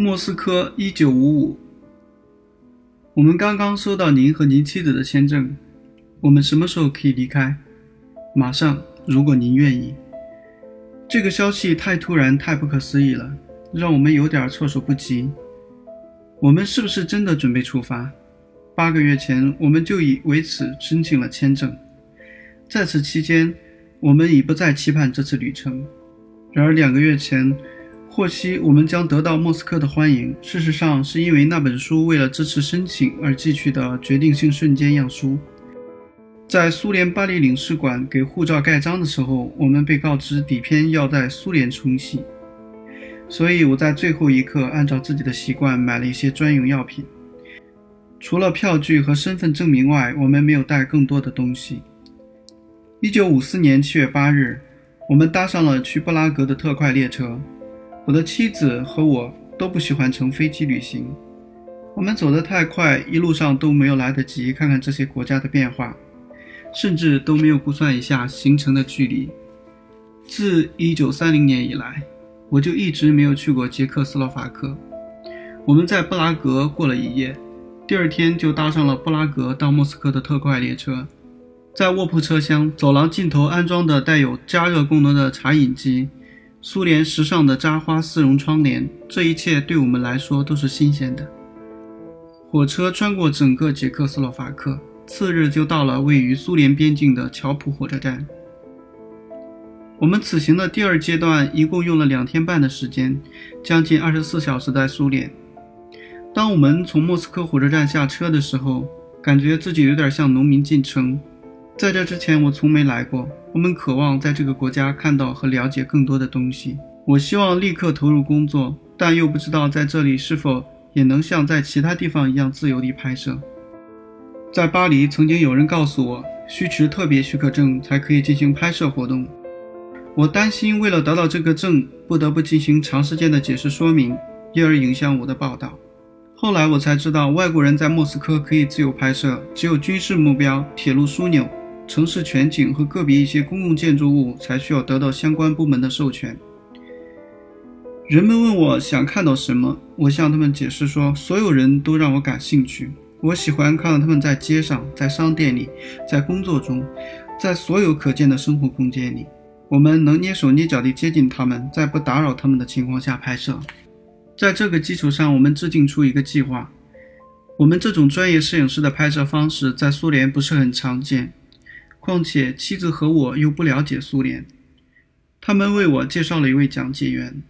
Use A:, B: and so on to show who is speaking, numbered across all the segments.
A: 莫斯科，一九五五。我们刚刚收到您和您妻子的签证，我们什么时候可以离开？马上，如果您愿意。这个消息太突然，太不可思议了，让我们有点措手不及。我们是不是真的准备出发？八个月前，我们就已为此申请了签证，在此期间，我们已不再期盼这次旅程。然而两个月前。获悉我们将得到莫斯科的欢迎，事实上是因为那本书为了支持申请而寄去的决定性瞬间样书。在苏联巴黎领事馆给护照盖章的时候，我们被告知底片要在苏联冲洗，所以我在最后一刻按照自己的习惯买了一些专用药品。除了票据和身份证明外，我们没有带更多的东西。一九五四年七月八日，我们搭上了去布拉格的特快列车。我的妻子和我都不喜欢乘飞机旅行，我们走得太快，一路上都没有来得及看看这些国家的变化，甚至都没有估算一下行程的距离。自1930年以来，我就一直没有去过捷克斯洛伐克。我们在布拉格过了一夜，第二天就搭上了布拉格到莫斯科的特快列车，在卧铺车厢走廊尽头安装的带有加热功能的茶饮机。苏联时尚的扎花丝绒窗帘，这一切对我们来说都是新鲜的。火车穿过整个捷克斯洛伐克，次日就到了位于苏联边境的乔普火车站。我们此行的第二阶段一共用了两天半的时间，将近二十四小时在苏联。当我们从莫斯科火车站下车的时候，感觉自己有点像农民进城。在这之前，我从没来过。我们渴望在这个国家看到和了解更多的东西。我希望立刻投入工作，但又不知道在这里是否也能像在其他地方一样自由地拍摄。在巴黎，曾经有人告诉我，需持特别许可证才可以进行拍摄活动。我担心为了得到这个证，不得不进行长时间的解释说明，因而影响我的报道。后来我才知道，外国人在莫斯科可以自由拍摄，只有军事目标、铁路枢纽。城市全景和个别一些公共建筑物才需要得到相关部门的授权。人们问我想看到什么，我向他们解释说，所有人都让我感兴趣。我喜欢看到他们在街上、在商店里、在工作中，在所有可见的生活空间里，我们能蹑手蹑脚地接近他们，在不打扰他们的情况下拍摄。在这个基础上，我们制定出一个计划。我们这种专业摄影师的拍摄方式在苏联不是很常见。况且妻子和我又不了解苏联，他们为我介绍了一位讲解员，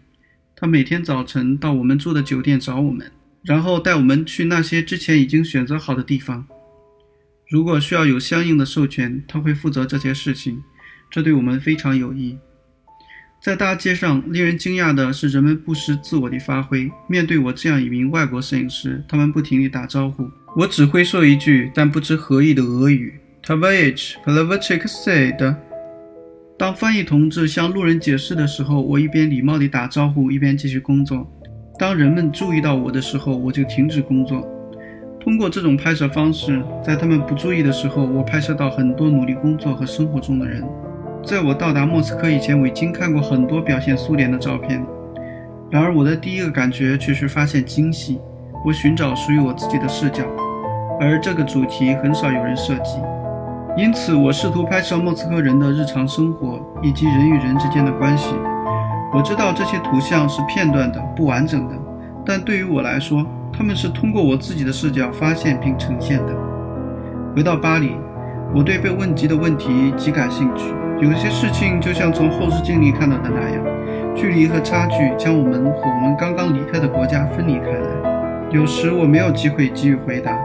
A: 他每天早晨到我们住的酒店找我们，然后带我们去那些之前已经选择好的地方。如果需要有相应的授权，他会负责这些事情，这对我们非常有益。在大街上，令人惊讶的是，人们不失自我的发挥。面对我这样一名外国摄影师，他们不停地打招呼。我只会说一句但不知何意的俄语。T a v a c h p l a v a c h i k said。当翻译同志向路人解释的时候，我一边礼貌地打招呼，一边继续工作。当人们注意到我的时候，我就停止工作。通过这种拍摄方式，在他们不注意的时候，我拍摄到很多努力工作和生活中的人。在我到达莫斯科以前，我已经看过很多表现苏联的照片。然而，我的第一个感觉却是发现惊喜。我寻找属于我自己的视角，而这个主题很少有人涉及。因此，我试图拍摄莫斯科人的日常生活以及人与人之间的关系。我知道这些图像是片段的、不完整的，但对于我来说，他们是通过我自己的视角发现并呈现的。回到巴黎，我对被问及的问题极感兴趣。有些事情就像从后视镜里看到的那样，距离和差距将我们和我们刚刚离开的国家分离开来。有时我没有机会给予回答，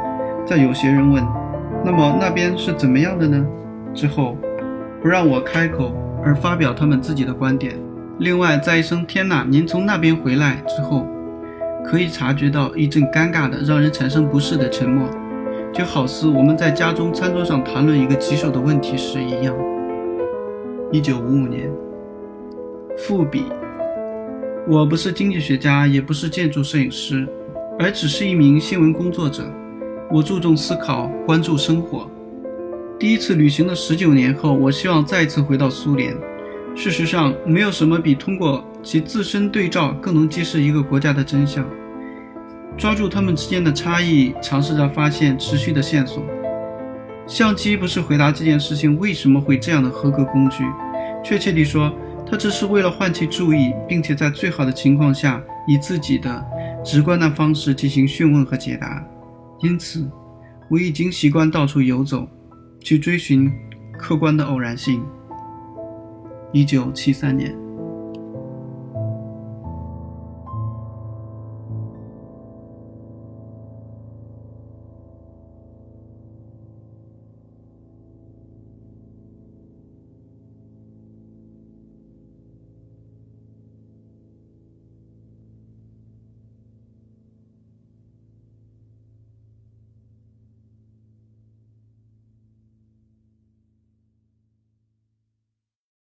A: 在有些人问。那么那边是怎么样的呢？之后，不让我开口而发表他们自己的观点。另外，在一声“天哪，您从那边回来”之后，可以察觉到一阵尴尬的、让人产生不适的沉默，就好似我们在家中餐桌上谈论一个棘手的问题时一样。一九五五年，复笔。我不是经济学家，也不是建筑摄影师，而只是一名新闻工作者。我注重思考，关注生活。第一次旅行的十九年后，我希望再次回到苏联。事实上，没有什么比通过其自身对照更能揭示一个国家的真相。抓住它们之间的差异，尝试着发现持续的线索。相机不是回答这件事情为什么会这样的合格工具，确切地说，它只是为了唤起注意，并且在最好的情况下以自己的直观的方式进行询问和解答。因此，我已经习惯到处游走，去追寻客观的偶然性。一九七三年。